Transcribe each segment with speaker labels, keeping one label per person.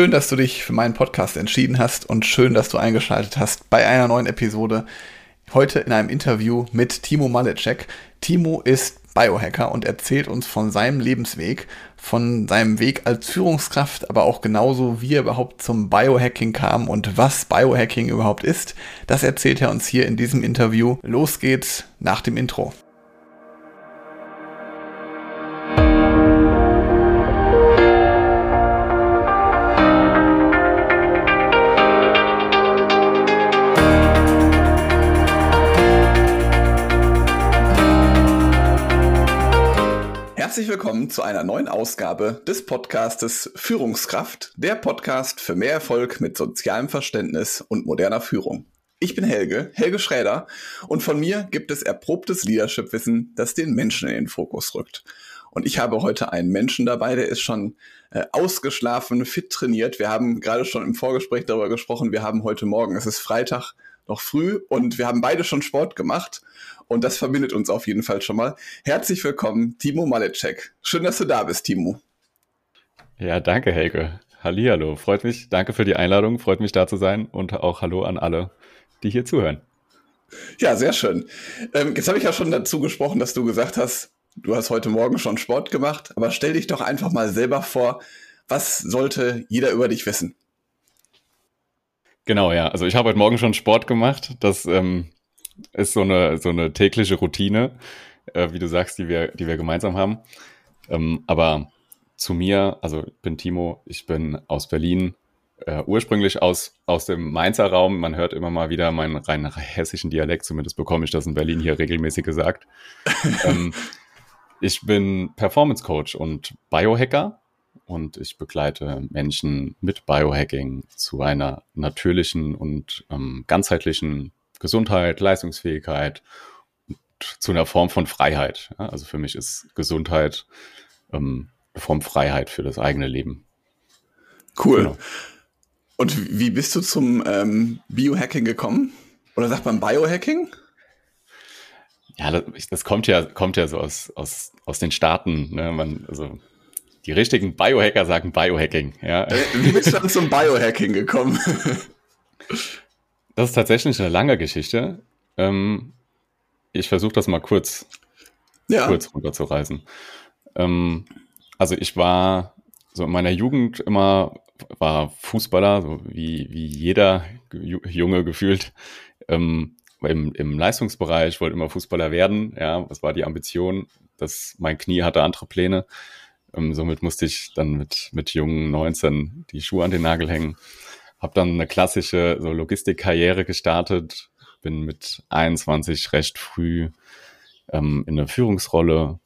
Speaker 1: Schön, dass du dich für meinen Podcast entschieden hast und schön, dass du eingeschaltet hast bei einer neuen Episode. Heute in einem Interview mit Timo Malecek. Timo ist Biohacker und erzählt uns von seinem Lebensweg, von seinem Weg als Führungskraft, aber auch genauso, wie er überhaupt zum Biohacking kam und was Biohacking überhaupt ist. Das erzählt er uns hier in diesem Interview. Los geht's nach dem Intro. Herzlich willkommen zu einer neuen Ausgabe des Podcastes Führungskraft, der Podcast für mehr Erfolg mit sozialem Verständnis und moderner Führung. Ich bin Helge, Helge Schräder, und von mir gibt es erprobtes Leadership-Wissen, das den Menschen in den Fokus rückt. Und ich habe heute einen Menschen dabei, der ist schon äh, ausgeschlafen, fit trainiert. Wir haben gerade schon im Vorgespräch darüber gesprochen. Wir haben heute Morgen, es ist Freitag, noch früh und wir haben beide schon Sport gemacht und das verbindet uns auf jeden Fall schon mal. Herzlich willkommen, Timo Malecek. Schön, dass du da bist, Timo.
Speaker 2: Ja, danke, Helge. Hallihallo. Freut mich. Danke für die Einladung. Freut mich, da zu sein. Und auch Hallo an alle, die hier zuhören.
Speaker 1: Ja, sehr schön. Ähm, jetzt habe ich ja schon dazu gesprochen, dass du gesagt hast, du hast heute Morgen schon Sport gemacht. Aber stell dich doch einfach mal selber vor, was sollte jeder über dich wissen?
Speaker 2: Genau, ja. Also ich habe heute Morgen schon Sport gemacht. Das ähm, ist so eine, so eine tägliche Routine, äh, wie du sagst, die wir, die wir gemeinsam haben. Ähm, aber zu mir, also ich bin Timo, ich bin aus Berlin, äh, ursprünglich aus, aus dem Mainzer Raum. Man hört immer mal wieder meinen rein hessischen Dialekt, zumindest bekomme ich das in Berlin hier regelmäßig gesagt. ähm, ich bin Performance Coach und Biohacker und ich begleite Menschen mit Biohacking zu einer natürlichen und ähm, ganzheitlichen Gesundheit, Leistungsfähigkeit und zu einer Form von Freiheit. Ja, also für mich ist Gesundheit ähm, eine Form Freiheit für das eigene Leben.
Speaker 1: Cool. Genau. Und wie bist du zum ähm, Biohacking gekommen? Oder sagt man Biohacking?
Speaker 2: Ja, das, das, kommt ja, kommt ja so aus, aus, aus den Staaten. Ne? Man, also die richtigen Biohacker sagen Biohacking. Ja.
Speaker 1: Wie bist du dann zum Biohacking gekommen?
Speaker 2: Das ist tatsächlich eine lange Geschichte. Ähm, ich versuche das mal kurz, ja. kurz runterzureißen. Ähm, also ich war so in meiner Jugend immer war Fußballer, so wie, wie jeder Junge gefühlt. Ähm, im, Im Leistungsbereich wollte immer Fußballer werden. Ja, was war die Ambition? Das, mein Knie hatte andere Pläne. Ähm, somit musste ich dann mit, mit jungen 19 die Schuhe an den Nagel hängen habe dann eine klassische so Logistikkarriere gestartet, bin mit 21 recht früh ähm, in eine Führungsrolle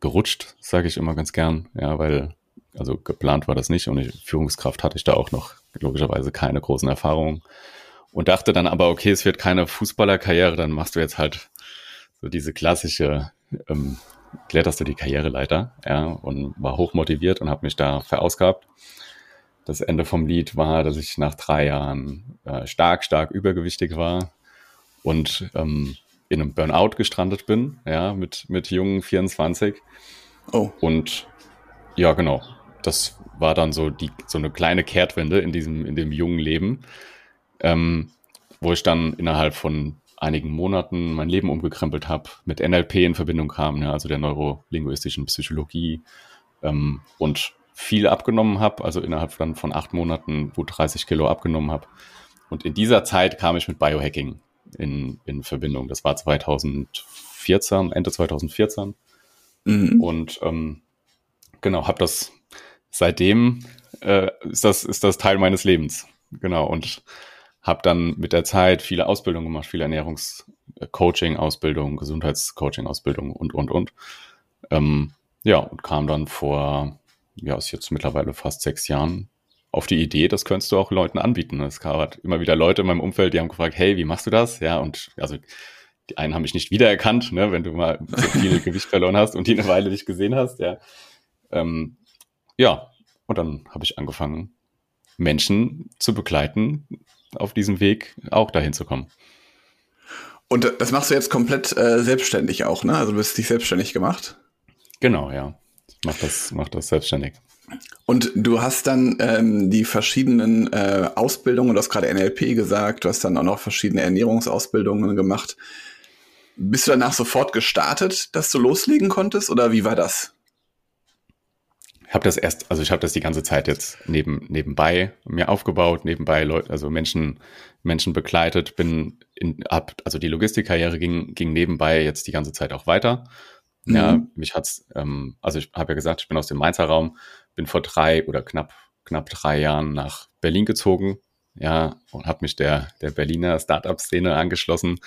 Speaker 2: gerutscht, sage ich immer ganz gern, ja, weil also geplant war das nicht und ich, Führungskraft hatte ich da auch noch logischerweise keine großen Erfahrungen. Und dachte dann aber, okay, es wird keine Fußballerkarriere, dann machst du jetzt halt so diese klassische, ähm, kletterst du die Karriereleiter, ja, und war hochmotiviert und habe mich da verausgabt das Ende vom Lied war, dass ich nach drei Jahren äh, stark, stark übergewichtig war und ähm, in einem Burnout gestrandet bin, ja, mit, mit jungen 24. Oh. Und ja, genau. Das war dann so die, so eine kleine Kehrtwende in diesem, in dem jungen Leben, ähm, wo ich dann innerhalb von einigen Monaten mein Leben umgekrempelt habe, mit NLP in Verbindung kam, ja, also der neurolinguistischen Psychologie ähm, und viel abgenommen habe, also innerhalb dann von acht Monaten gut 30 Kilo abgenommen habe. Und in dieser Zeit kam ich mit Biohacking in, in Verbindung. Das war 2014, Ende 2014. Mhm. Und ähm, genau, habe das seitdem äh, ist das ist das Teil meines Lebens. Genau und habe dann mit der Zeit viele Ausbildungen gemacht, viele Ernährungscoaching-Ausbildung, Gesundheitscoaching-Ausbildung und und und. Ähm, ja und kam dann vor ja, ist jetzt mittlerweile fast sechs Jahren auf die Idee, das könntest du auch Leuten anbieten. Es gab immer wieder Leute in meinem Umfeld, die haben gefragt, hey, wie machst du das? Ja, und also die einen haben mich nicht wiedererkannt, ne, wenn du mal so viel Gewicht verloren hast und die eine Weile nicht gesehen hast, ja. Ähm, ja, und dann habe ich angefangen, Menschen zu begleiten, auf diesem Weg auch dahin zu kommen.
Speaker 1: Und das machst du jetzt komplett äh, selbstständig auch, ne? Also du bist dich selbstständig gemacht?
Speaker 2: Genau, ja. Mach das, mach das selbstständig.
Speaker 1: Und du hast dann ähm, die verschiedenen äh, Ausbildungen, du hast gerade NLP gesagt, du hast dann auch noch verschiedene Ernährungsausbildungen gemacht. Bist du danach sofort gestartet, dass du loslegen konntest oder wie war das?
Speaker 2: Ich habe das erst, also ich habe das die ganze Zeit jetzt neben, nebenbei mir aufgebaut, nebenbei Leute, also Menschen, Menschen begleitet, bin in, ab, also die Logistikkarriere ging, ging nebenbei jetzt die ganze Zeit auch weiter. Mhm. Ja, mich hat's, ähm, also ich habe ja gesagt, ich bin aus dem Mainzer Raum, bin vor drei oder knapp, knapp drei Jahren nach Berlin gezogen, ja, und habe mich der, der Berliner Startup-Szene angeschlossen.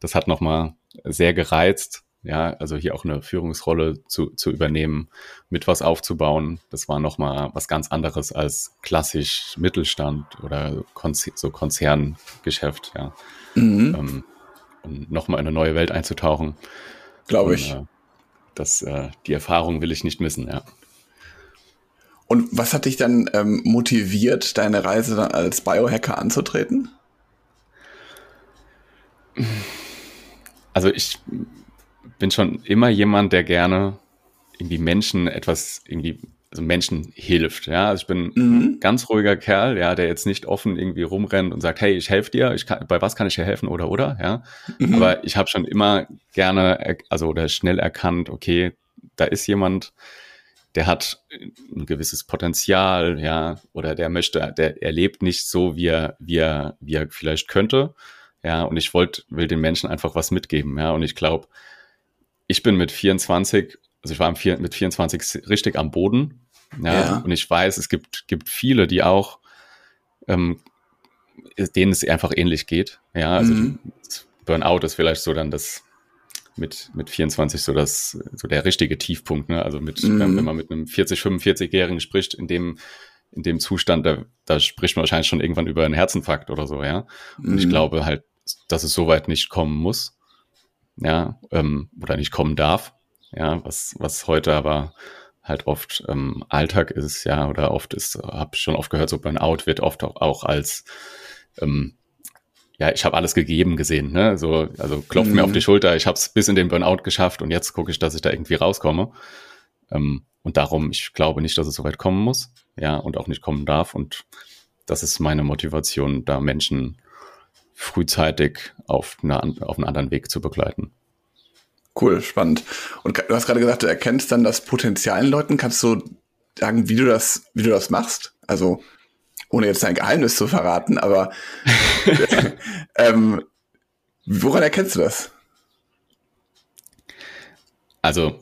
Speaker 2: Das hat nochmal sehr gereizt, ja, also hier auch eine Führungsrolle zu, zu übernehmen, mit was aufzubauen. Das war nochmal was ganz anderes als klassisch Mittelstand oder Konzer so Konzerngeschäft, ja. Mhm. Ähm, und nochmal in eine neue Welt einzutauchen.
Speaker 1: Glaube ich.
Speaker 2: Äh, das, äh, die Erfahrung will ich nicht missen, ja.
Speaker 1: Und was hat dich dann ähm, motiviert, deine Reise dann als Biohacker anzutreten?
Speaker 2: Also ich bin schon immer jemand, der gerne irgendwie Menschen etwas irgendwie, also Menschen hilft. Ja, also ich bin mhm. ein ganz ruhiger Kerl, ja, der jetzt nicht offen irgendwie rumrennt und sagt, hey, ich helfe dir, ich kann, bei was kann ich dir helfen oder oder, ja. Mhm. Aber ich habe schon immer gerne, also oder schnell erkannt, okay, da ist jemand, der hat ein gewisses Potenzial, ja, oder der möchte, der erlebt nicht so, wie er, wie er, wie er vielleicht könnte. Ja, und ich wollte, will den Menschen einfach was mitgeben, ja. Und ich glaube, ich bin mit 24, also ich war mit 24 richtig am Boden. Ja, ja. Und ich weiß, es gibt, gibt viele, die auch, ähm, denen es einfach ähnlich geht. Ja, also mhm. Burnout ist vielleicht so dann das mit, mit 24 so das, so der richtige Tiefpunkt, ne? Also mit, mhm. wenn man mit einem 40, 45-Jährigen spricht, in dem, in dem Zustand, da, da spricht man wahrscheinlich schon irgendwann über einen Herzinfarkt oder so, ja. Und mhm. ich glaube halt, dass es so weit nicht kommen muss ja, ähm, oder nicht kommen darf, ja, was, was heute aber halt oft ähm, Alltag ist, ja, oder oft ist, habe schon oft gehört, so Burnout wird oft auch, auch als ähm, ja, ich habe alles gegeben gesehen, ne? So, also klopft mhm. mir auf die Schulter, ich habe es bis in den Burnout geschafft und jetzt gucke ich, dass ich da irgendwie rauskomme. Ähm, und darum, ich glaube nicht, dass es so weit kommen muss, ja, und auch nicht kommen darf. Und das ist meine Motivation, da Menschen frühzeitig auf, eine, auf einen anderen Weg zu begleiten.
Speaker 1: Cool, spannend. Und du hast gerade gesagt, du erkennst dann das Potenzial in Leuten. Kannst du sagen, wie du das, wie du das machst? Also, ohne jetzt dein Geheimnis zu verraten, aber ähm, woran erkennst du das?
Speaker 2: Also,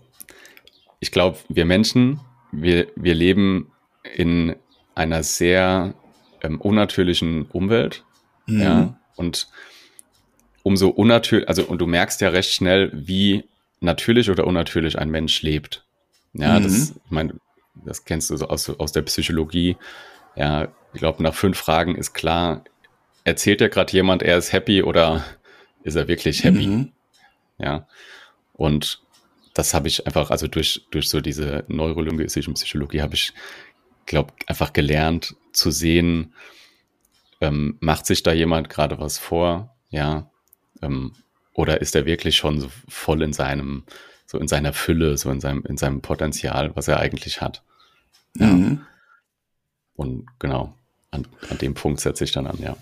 Speaker 2: ich glaube, wir Menschen, wir, wir leben in einer sehr ähm, unnatürlichen Umwelt. Mhm. Ja. Und umso unnatürlich, also und du merkst ja recht schnell, wie natürlich oder unnatürlich ein Mensch lebt. Ja, mhm. das, ich meine, das kennst du so aus, aus der Psychologie. Ja, ich glaube, nach fünf Fragen ist klar, erzählt ja gerade jemand, er ist happy oder ist er wirklich happy? Mhm. Ja. Und das habe ich einfach, also durch, durch so diese neurolinguistische Psychologie habe ich, glaube einfach gelernt zu sehen, ähm, macht sich da jemand gerade was vor? Ja. Ähm, oder ist er wirklich schon so voll in seinem, so in seiner Fülle, so in seinem, in seinem Potenzial, was er eigentlich hat? Ja. Mhm. Und genau, an, an dem Punkt setze ich dann an, ja.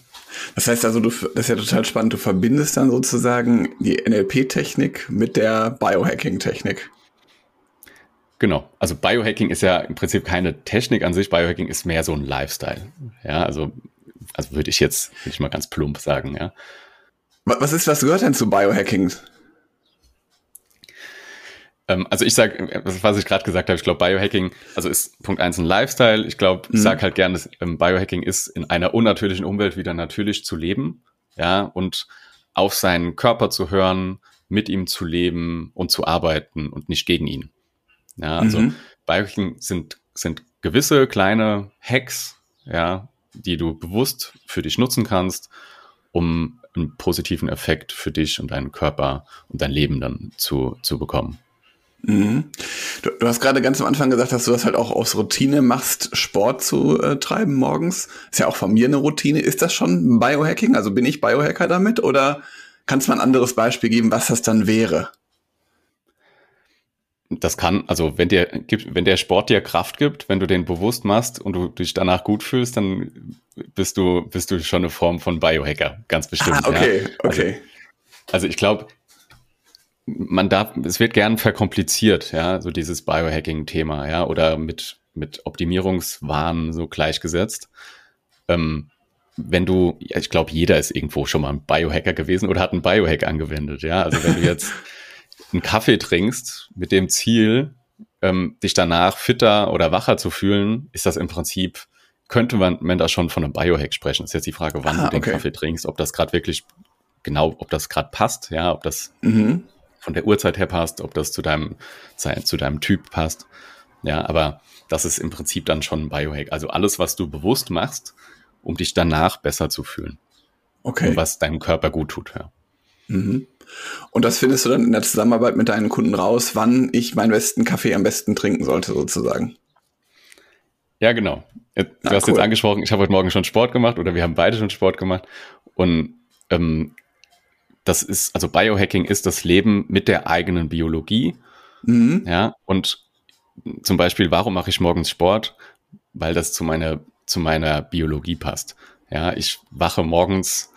Speaker 1: Das heißt also, du, das ist ja total spannend, du verbindest dann sozusagen die NLP-Technik mit der Biohacking-Technik.
Speaker 2: Genau. Also Biohacking ist ja im Prinzip keine Technik an sich. Biohacking ist mehr so ein Lifestyle. Ja, also also würde ich jetzt, würde ich mal ganz plump sagen, ja.
Speaker 1: Was ist, was gehört denn zu Biohacking?
Speaker 2: Ähm, also ich sage, was ich gerade gesagt habe, ich glaube Biohacking, also ist Punkt eins ein Lifestyle. Ich glaube, ich mhm. sage halt gerne, dass ähm, Biohacking ist in einer unnatürlichen Umwelt wieder natürlich zu leben, ja, und auf seinen Körper zu hören, mit ihm zu leben und zu arbeiten und nicht gegen ihn. Ja, also mhm. Biohacking sind, sind gewisse kleine Hacks, ja, die du bewusst für dich nutzen kannst, um einen positiven Effekt für dich und deinen Körper und dein Leben dann zu, zu bekommen.
Speaker 1: Mhm. Du, du, hast gerade ganz am Anfang gesagt, dass du das halt auch aus Routine machst, Sport zu äh, treiben morgens. Ist ja auch von mir eine Routine. Ist das schon Biohacking? Also bin ich Biohacker damit? Oder kannst du mal ein anderes Beispiel geben, was das dann wäre?
Speaker 2: Das kann, also wenn dir gibt, wenn der Sport dir Kraft gibt, wenn du den bewusst machst und du dich danach gut fühlst, dann bist du, bist du schon eine Form von Biohacker, ganz bestimmt.
Speaker 1: Ah, okay,
Speaker 2: ja.
Speaker 1: okay.
Speaker 2: Also, also ich glaube, man darf, es wird gern verkompliziert, ja, so dieses Biohacking-Thema, ja, oder mit, mit Optimierungswahn so gleichgesetzt. Ähm, wenn du, ja, ich glaube, jeder ist irgendwo schon mal ein Biohacker gewesen oder hat einen Biohack angewendet, ja. Also wenn du jetzt einen Kaffee trinkst mit dem Ziel, ähm, dich danach fitter oder wacher zu fühlen, ist das im Prinzip, könnte man, man da schon von einem Biohack sprechen. Ist jetzt die Frage, wann ah, du den okay. Kaffee trinkst, ob das gerade wirklich genau, ob das gerade passt, ja, ob das mhm. von der Uhrzeit her passt, ob das zu deinem, zu deinem Typ passt. Ja, aber das ist im Prinzip dann schon ein Biohack. Also alles, was du bewusst machst, um dich danach besser zu fühlen.
Speaker 1: Okay. Und
Speaker 2: was deinem Körper gut tut, ja.
Speaker 1: Mhm. Und das findest du dann in der Zusammenarbeit mit deinen Kunden raus, wann ich meinen besten Kaffee am besten trinken sollte, sozusagen.
Speaker 2: Ja, genau. Du ah, hast cool. jetzt angesprochen, ich habe heute Morgen schon Sport gemacht oder wir haben beide schon Sport gemacht. Und ähm, das ist, also Biohacking ist das Leben mit der eigenen Biologie. Mhm. Ja, und zum Beispiel, warum mache ich morgens Sport? Weil das zu meiner, zu meiner Biologie passt. Ja, ich wache morgens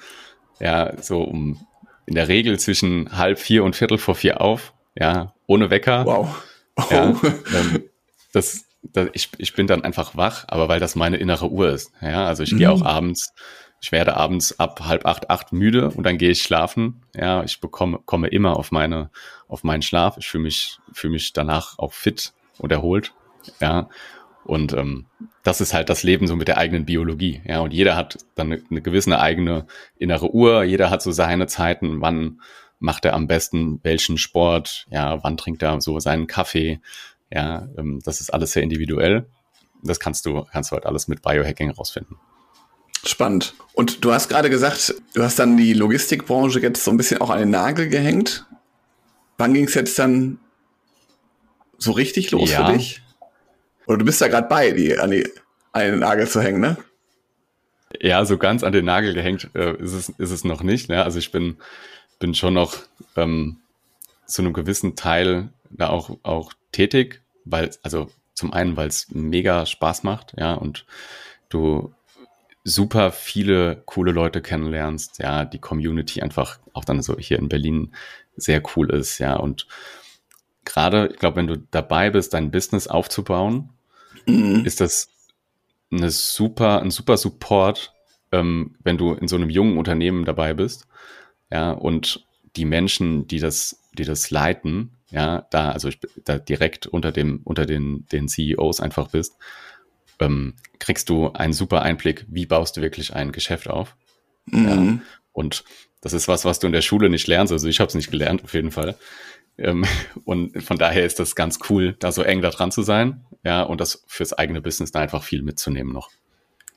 Speaker 2: ja so um in der Regel zwischen halb vier und viertel vor vier auf, ja, ohne Wecker.
Speaker 1: Wow.
Speaker 2: Oh. Ja, ähm, das, das, ich, ich bin dann einfach wach, aber weil das meine innere Uhr ist. Ja, also ich mhm. gehe auch abends, ich werde abends ab halb acht, acht müde und dann gehe ich schlafen. Ja, ich bekomme, komme immer auf meine, auf meinen Schlaf. Ich fühle mich, fühle mich danach auch fit und erholt. Ja, und ähm, das ist halt das Leben so mit der eigenen Biologie. Ja, und jeder hat dann eine, eine gewisse eigene innere Uhr. Jeder hat so seine Zeiten. Wann macht er am besten welchen Sport? Ja, wann trinkt er so seinen Kaffee? Ja, ähm, das ist alles sehr individuell. Das kannst du, kannst du halt alles mit Biohacking herausfinden.
Speaker 1: Spannend. Und du hast gerade gesagt, du hast dann die Logistikbranche jetzt so ein bisschen auch an den Nagel gehängt. Wann ging es jetzt dann so richtig los ja. für dich? Oder du bist da gerade bei, die an, die an den Nagel zu hängen, ne?
Speaker 2: Ja, so ganz an den Nagel gehängt äh, ist, es, ist es noch nicht. Ne? Also ich bin, bin schon noch ähm, zu einem gewissen Teil da auch, auch tätig, weil, also zum einen, weil es mega Spaß macht, ja, und du super viele coole Leute kennenlernst, ja, die Community einfach auch dann so hier in Berlin sehr cool ist, ja, und gerade, ich glaube, wenn du dabei bist, dein Business aufzubauen, mhm. ist das eine super, ein super Support, ähm, wenn du in so einem jungen Unternehmen dabei bist. Ja, und die Menschen, die das, die das leiten, ja, da, also ich, da direkt unter dem, unter den, den CEOs einfach bist, ähm, kriegst du einen super Einblick, wie baust du wirklich ein Geschäft auf. Mhm. Ja, und das ist was, was du in der Schule nicht lernst. Also ich habe es nicht gelernt, auf jeden Fall. Ähm, und von daher ist das ganz cool, da so eng da dran zu sein, ja, und das fürs eigene Business da einfach viel mitzunehmen noch.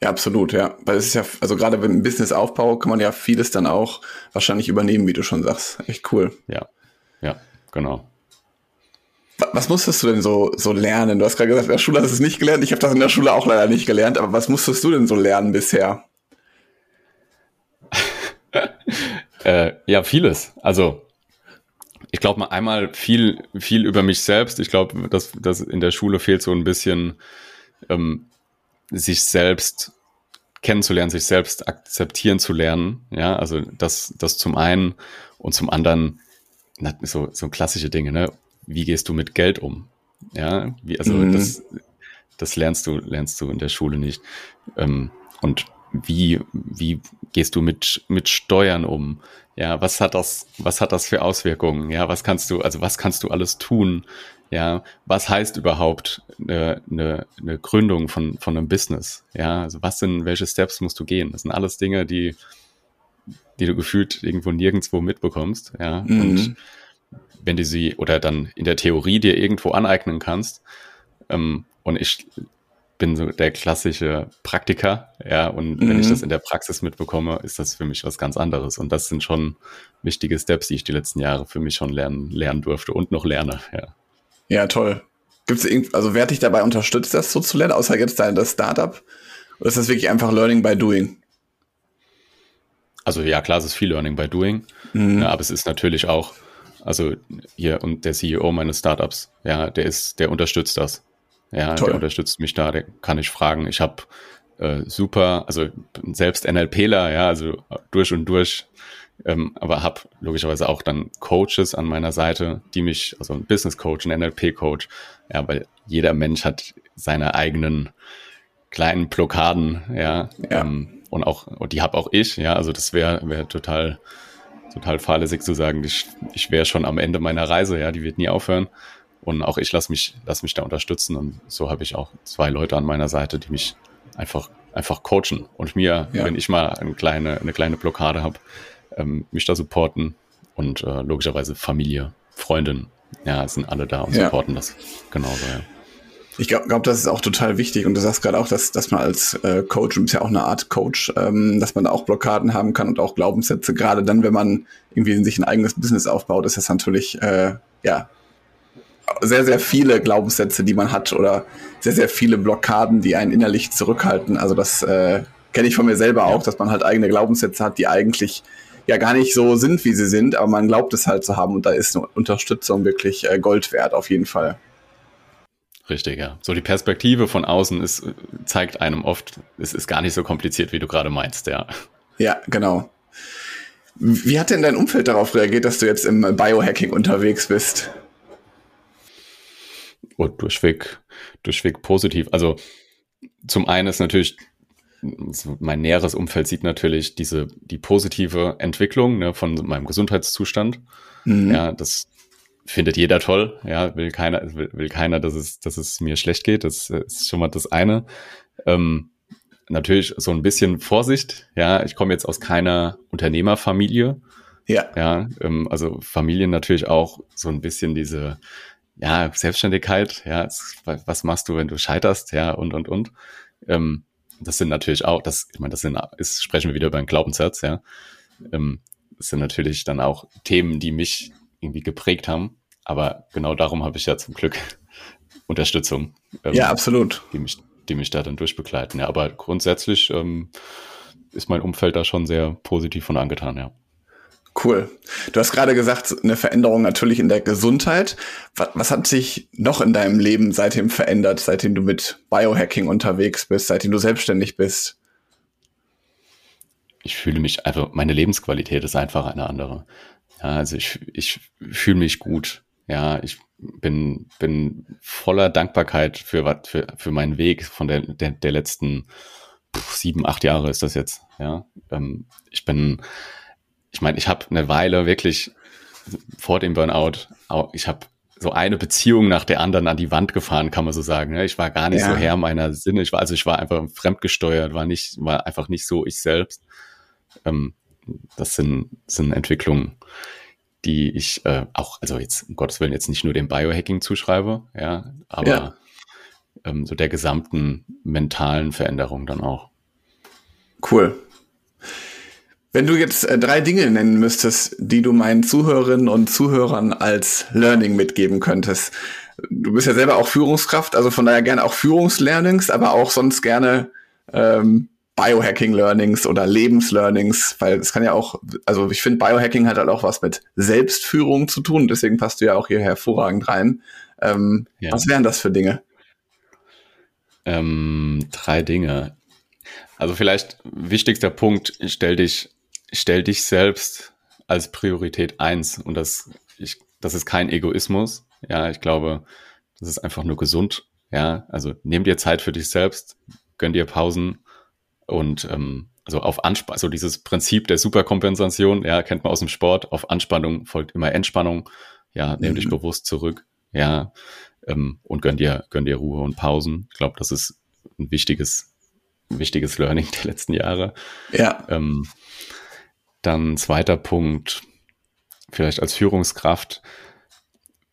Speaker 1: Ja, absolut, ja. Weil es ist ja, also gerade beim Businessaufbau kann man ja vieles dann auch wahrscheinlich übernehmen, wie du schon sagst. Echt cool.
Speaker 2: Ja, ja, genau.
Speaker 1: Was musstest du denn so, so lernen? Du hast gerade gesagt, in der Schule hast du es nicht gelernt. Ich habe das in der Schule auch leider nicht gelernt, aber was musstest du denn so lernen bisher?
Speaker 2: äh, ja, vieles. Also ich glaube mal einmal viel, viel über mich selbst. Ich glaube, dass, dass in der Schule fehlt so ein bisschen, ähm, sich selbst kennenzulernen, sich selbst akzeptieren zu lernen. Ja, also das, das zum einen und zum anderen so, so klassische Dinge, ne? Wie gehst du mit Geld um? Ja, wie, also mhm. das, das lernst du, lernst du in der Schule nicht. Ähm, und wie, wie gehst du mit, mit Steuern um? Ja, was hat das, was hat das für Auswirkungen? Ja, was kannst du, also was kannst du alles tun? Ja, was heißt überhaupt eine, eine, eine Gründung von, von einem Business? Ja, also was sind, welche Steps musst du gehen? Das sind alles Dinge, die, die du gefühlt irgendwo nirgendwo mitbekommst. Ja, mhm. und wenn du sie oder dann in der Theorie dir irgendwo aneignen kannst, ähm, und ich bin so der klassische Praktiker, ja, und mhm. wenn ich mhm. das in der Praxis mitbekomme, ist das für mich was ganz anderes. Und das sind schon wichtige Steps, die ich die letzten Jahre für mich schon lernen, lernen durfte und noch lerne, ja.
Speaker 1: Ja, toll. Gibt es also wer dich dabei unterstützt, das so zu lernen, außer jetzt dein das Startup? Oder ist das wirklich einfach Learning by Doing?
Speaker 2: Also ja, klar, es ist viel Learning by Doing, mhm. ja, aber es ist natürlich auch Also hier und der CEO meines Startups, ja, der ist, der unterstützt das. Ja, Toll. der unterstützt mich da, der kann ich fragen. Ich habe äh, super, also selbst NLPler, ja, also durch und durch, ähm, aber habe logischerweise auch dann Coaches an meiner Seite, die mich, also ein Business Coach, ein NLP Coach, ja, weil jeder Mensch hat seine eigenen kleinen Blockaden, ja, ja. Ähm, und auch, und die habe auch ich, ja, also das wäre wär total, total fahrlässig zu sagen, ich, ich wäre schon am Ende meiner Reise, ja, die wird nie aufhören. Und auch ich lasse mich, lass mich da unterstützen. Und so habe ich auch zwei Leute an meiner Seite, die mich einfach, einfach coachen und mir, ja. wenn ich mal eine kleine, eine kleine Blockade habe, ähm, mich da supporten und äh, logischerweise Familie, Freundin, ja, sind alle da und ja. supporten das genauso, ja.
Speaker 1: Ich glaube, glaub, das ist auch total wichtig. Und du sagst gerade auch, dass, dass man als äh, Coach, und ist ja auch eine Art Coach, ähm, dass man da auch Blockaden haben kann und auch Glaubenssätze. Gerade dann, wenn man irgendwie sich ein eigenes Business aufbaut, ist das natürlich, äh, ja, sehr, sehr viele Glaubenssätze, die man hat oder sehr, sehr viele Blockaden, die einen innerlich zurückhalten. Also das äh, kenne ich von mir selber auch, dass man halt eigene Glaubenssätze hat, die eigentlich ja gar nicht so sind, wie sie sind, aber man glaubt es halt zu haben und da ist eine Unterstützung wirklich äh, Gold wert, auf jeden Fall.
Speaker 2: Richtig, ja. So die Perspektive von außen ist, zeigt einem oft, es ist gar nicht so kompliziert, wie du gerade meinst, ja.
Speaker 1: Ja, genau. Wie hat denn dein Umfeld darauf reagiert, dass du jetzt im Biohacking unterwegs bist?
Speaker 2: Oh, durchweg, durchweg positiv. Also zum einen ist natürlich, mein näheres Umfeld sieht natürlich diese, die positive Entwicklung ne, von meinem Gesundheitszustand. Mhm. Ja, das findet jeder toll. Ja, will keiner, will, will keiner, dass es, dass es mir schlecht geht. Das ist schon mal das eine. Ähm, natürlich so ein bisschen Vorsicht. Ja, ich komme jetzt aus keiner Unternehmerfamilie. Ja. Ja, ähm, also Familien natürlich auch so ein bisschen diese, ja, Selbstständigkeit. Ja, was machst du, wenn du scheiterst? Ja, und, und, und. Ähm, das sind natürlich auch, das, ich meine, das sind, ist, sprechen wir wieder über einen Glaubenssatz, ja. Ähm, das sind natürlich dann auch Themen, die mich irgendwie geprägt haben. Aber genau darum habe ich ja zum Glück Unterstützung.
Speaker 1: Ähm, ja, absolut.
Speaker 2: Die mich, die mich da dann durchbegleiten. Ja, aber grundsätzlich ähm, ist mein Umfeld da schon sehr positiv von angetan, ja.
Speaker 1: Cool. Du hast gerade gesagt, eine Veränderung natürlich in der Gesundheit. Was, was, hat sich noch in deinem Leben seitdem verändert, seitdem du mit Biohacking unterwegs bist, seitdem du selbstständig bist?
Speaker 2: Ich fühle mich einfach, meine Lebensqualität ist einfach eine andere. Ja, also ich, ich fühle mich gut. Ja, ich bin, bin voller Dankbarkeit für, für, für meinen Weg von der, der, der letzten sieben, acht Jahre ist das jetzt. Ja, ähm, ich bin, ich meine, ich habe eine Weile wirklich vor dem Burnout, ich habe so eine Beziehung nach der anderen an die Wand gefahren, kann man so sagen. Ich war gar nicht ja. so Herr meiner Sinne. Ich war, also ich war einfach fremdgesteuert, war nicht, war einfach nicht so ich selbst. Ähm, das sind, sind Entwicklungen, die ich äh, auch, also jetzt, um Gottes Willen, jetzt nicht nur dem Biohacking zuschreibe, ja, aber ja. Ähm, so der gesamten mentalen Veränderung dann auch.
Speaker 1: Cool. Wenn du jetzt äh, drei Dinge nennen müsstest, die du meinen Zuhörerinnen und Zuhörern als Learning mitgeben könntest. Du bist ja selber auch Führungskraft, also von daher gerne auch Führungslearnings, aber auch sonst gerne ähm, Biohacking-Learnings oder Lebenslearnings, weil es kann ja auch, also ich finde, Biohacking hat halt auch was mit Selbstführung zu tun, deswegen passt du ja auch hier hervorragend rein. Ähm, ja. Was wären das für Dinge?
Speaker 2: Ähm, drei Dinge. Also vielleicht wichtigster Punkt, stell dich, stell dich selbst als Priorität eins und das, ich, das ist kein Egoismus. Ja, ich glaube, das ist einfach nur gesund. Ja, also nimm dir Zeit für dich selbst, gönn dir Pausen, und ähm, also auf Anspannung, also dieses Prinzip der Superkompensation, ja, kennt man aus dem Sport, auf Anspannung folgt immer Entspannung, ja, nimm mhm. dich bewusst zurück, ja, ähm, und gönn dir, gönn dir Ruhe und Pausen. Ich glaube, das ist ein wichtiges, ein wichtiges Learning der letzten Jahre. Ja. Ähm, dann zweiter Punkt, vielleicht als Führungskraft,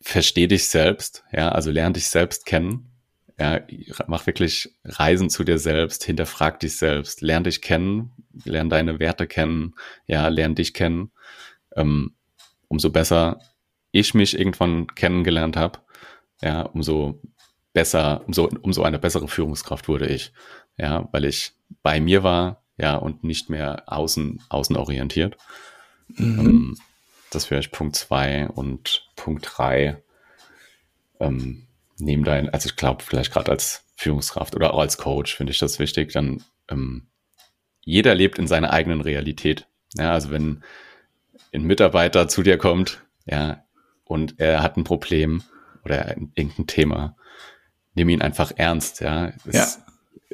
Speaker 2: versteh dich selbst, ja, also lern dich selbst kennen. Ja, mach wirklich Reisen zu dir selbst, hinterfrag dich selbst, lern dich kennen, lern deine Werte kennen, ja, lern dich kennen. Ähm, umso besser ich mich irgendwann kennengelernt habe, ja, umso besser, umso, umso eine bessere Führungskraft wurde ich. Ja, weil ich bei mir war, ja, und nicht mehr außen, außen orientiert. Mhm. Ähm, das wäre Punkt zwei und Punkt drei. Ähm, neben dein, also ich glaube, vielleicht gerade als Führungskraft oder auch als Coach finde ich das wichtig, dann ähm, jeder lebt in seiner eigenen Realität. Ja, also wenn ein Mitarbeiter zu dir kommt, ja, und er hat ein Problem oder irgendein Thema, nimm ihn einfach ernst, ja. Es, ja.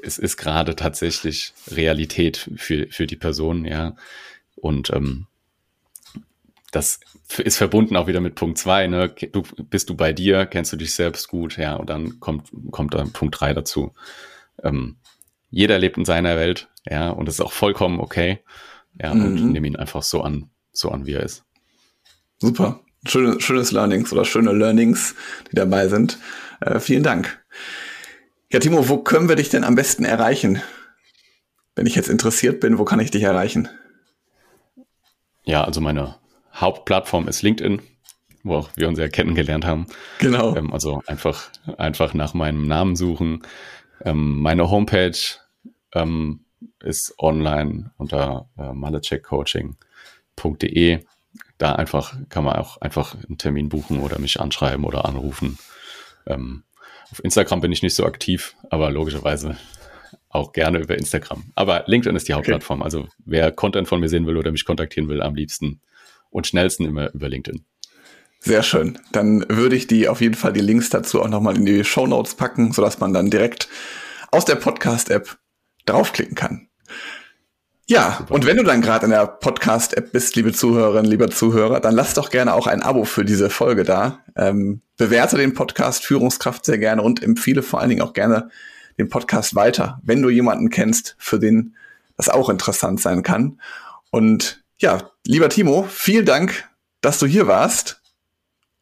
Speaker 2: Es ist gerade tatsächlich Realität für, für die Person, ja. Und ähm, das ist verbunden auch wieder mit Punkt zwei, ne? Du, bist du bei dir, kennst du dich selbst gut, ja, und dann kommt, kommt dann Punkt drei dazu. Ähm, jeder lebt in seiner Welt, ja, und das ist auch vollkommen okay. Ja, mhm. und nimm ihn einfach so an, so an, wie er ist.
Speaker 1: Super. Schöne, schönes Learnings oder schöne Learnings, die dabei sind. Äh, vielen Dank. Ja, Timo, wo können wir dich denn am besten erreichen? Wenn ich jetzt interessiert bin, wo kann ich dich erreichen?
Speaker 2: Ja, also meine Hauptplattform ist LinkedIn, wo auch wir uns ja kennengelernt haben.
Speaker 1: Genau.
Speaker 2: Ähm, also einfach, einfach nach meinem Namen suchen. Ähm, meine Homepage ähm, ist online unter äh, malecheckcoaching.de. Da einfach kann man auch einfach einen Termin buchen oder mich anschreiben oder anrufen. Ähm, auf Instagram bin ich nicht so aktiv, aber logischerweise auch gerne über Instagram. Aber LinkedIn ist die Hauptplattform. Okay. Also wer Content von mir sehen will oder mich kontaktieren will, am liebsten und schnellsten immer über LinkedIn.
Speaker 1: Sehr schön. Dann würde ich die auf jeden Fall die Links dazu auch nochmal in die Show Notes packen, sodass man dann direkt aus der Podcast-App draufklicken kann. Ja, Super. und wenn du dann gerade in der Podcast-App bist, liebe Zuhörerinnen, lieber Zuhörer, dann lass doch gerne auch ein Abo für diese Folge da. Ähm, bewerte den Podcast Führungskraft sehr gerne und empfehle vor allen Dingen auch gerne den Podcast weiter, wenn du jemanden kennst, für den das auch interessant sein kann. Und ja, lieber Timo, vielen Dank, dass du hier warst.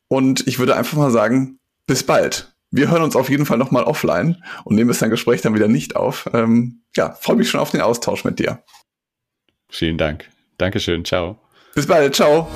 Speaker 1: Und ich würde einfach mal sagen, bis bald. Wir hören uns auf jeden Fall nochmal offline und nehmen das Gespräch dann wieder nicht auf. Ähm, ja, freue mich schon auf den Austausch mit dir.
Speaker 2: Vielen Dank. Dankeschön. Ciao.
Speaker 1: Bis bald. Ciao.